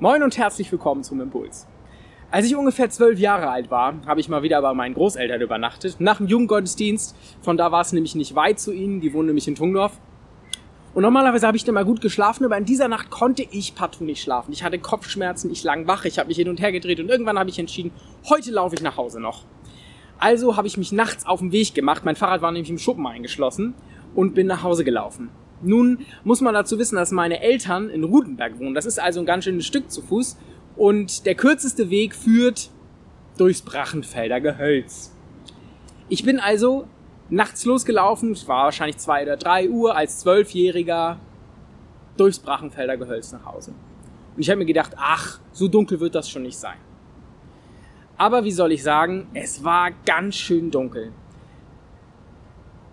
Moin und herzlich willkommen zum Impuls. Als ich ungefähr zwölf Jahre alt war, habe ich mal wieder bei meinen Großeltern übernachtet, nach dem Jugendgottesdienst. Von da war es nämlich nicht weit zu ihnen, die wohnen nämlich in Tungdorf. Und normalerweise habe ich dann mal gut geschlafen, aber in dieser Nacht konnte ich partout nicht schlafen. Ich hatte Kopfschmerzen, ich lag wach, ich habe mich hin und her gedreht und irgendwann habe ich entschieden, heute laufe ich nach Hause noch. Also habe ich mich nachts auf den Weg gemacht, mein Fahrrad war nämlich im Schuppen eingeschlossen und bin nach Hause gelaufen. Nun muss man dazu wissen, dass meine Eltern in Rutenberg wohnen. Das ist also ein ganz schönes Stück zu Fuß. Und der kürzeste Weg führt durchs Brachenfelder Gehölz. Ich bin also nachts losgelaufen, es war wahrscheinlich zwei oder drei Uhr, als Zwölfjähriger durchs Brachenfelder Gehölz nach Hause. Und ich habe mir gedacht, ach, so dunkel wird das schon nicht sein. Aber wie soll ich sagen, es war ganz schön dunkel.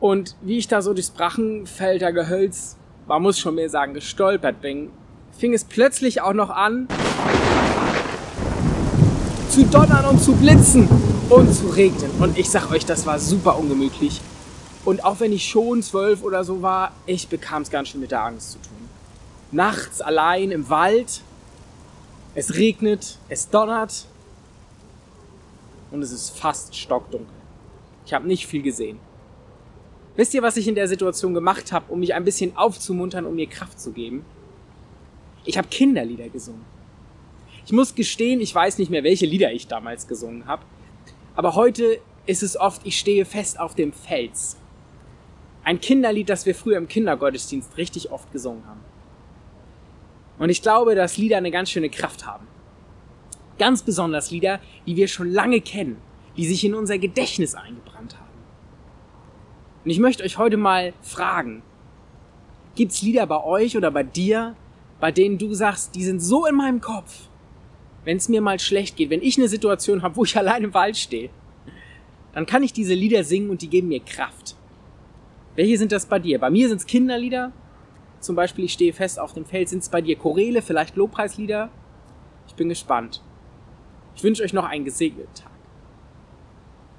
Und wie ich da so durchs Brachenfelder Gehölz, man muss schon mehr sagen, gestolpert bin, fing es plötzlich auch noch an zu donnern und zu blitzen und zu regnen. Und ich sag euch, das war super ungemütlich. Und auch wenn ich schon zwölf oder so war, ich bekam es ganz schön mit der Angst zu tun. Nachts allein im Wald, es regnet, es donnert und es ist fast stockdunkel. Ich habe nicht viel gesehen. Wisst ihr, was ich in der Situation gemacht habe, um mich ein bisschen aufzumuntern, um mir Kraft zu geben? Ich habe Kinderlieder gesungen. Ich muss gestehen, ich weiß nicht mehr, welche Lieder ich damals gesungen habe. Aber heute ist es oft, ich stehe fest auf dem Fels. Ein Kinderlied, das wir früher im Kindergottesdienst richtig oft gesungen haben. Und ich glaube, dass Lieder eine ganz schöne Kraft haben. Ganz besonders Lieder, die wir schon lange kennen, die sich in unser Gedächtnis eingebrannt haben. Und ich möchte euch heute mal fragen, gibt's Lieder bei euch oder bei dir, bei denen du sagst, die sind so in meinem Kopf, wenn es mir mal schlecht geht, wenn ich eine Situation habe, wo ich allein im Wald stehe, dann kann ich diese Lieder singen und die geben mir Kraft. Welche sind das bei dir? Bei mir sind es Kinderlieder. Zum Beispiel, ich stehe fest auf dem Feld. Sind es bei dir Choräle, vielleicht Lobpreislieder? Ich bin gespannt. Ich wünsche euch noch einen gesegneten Tag.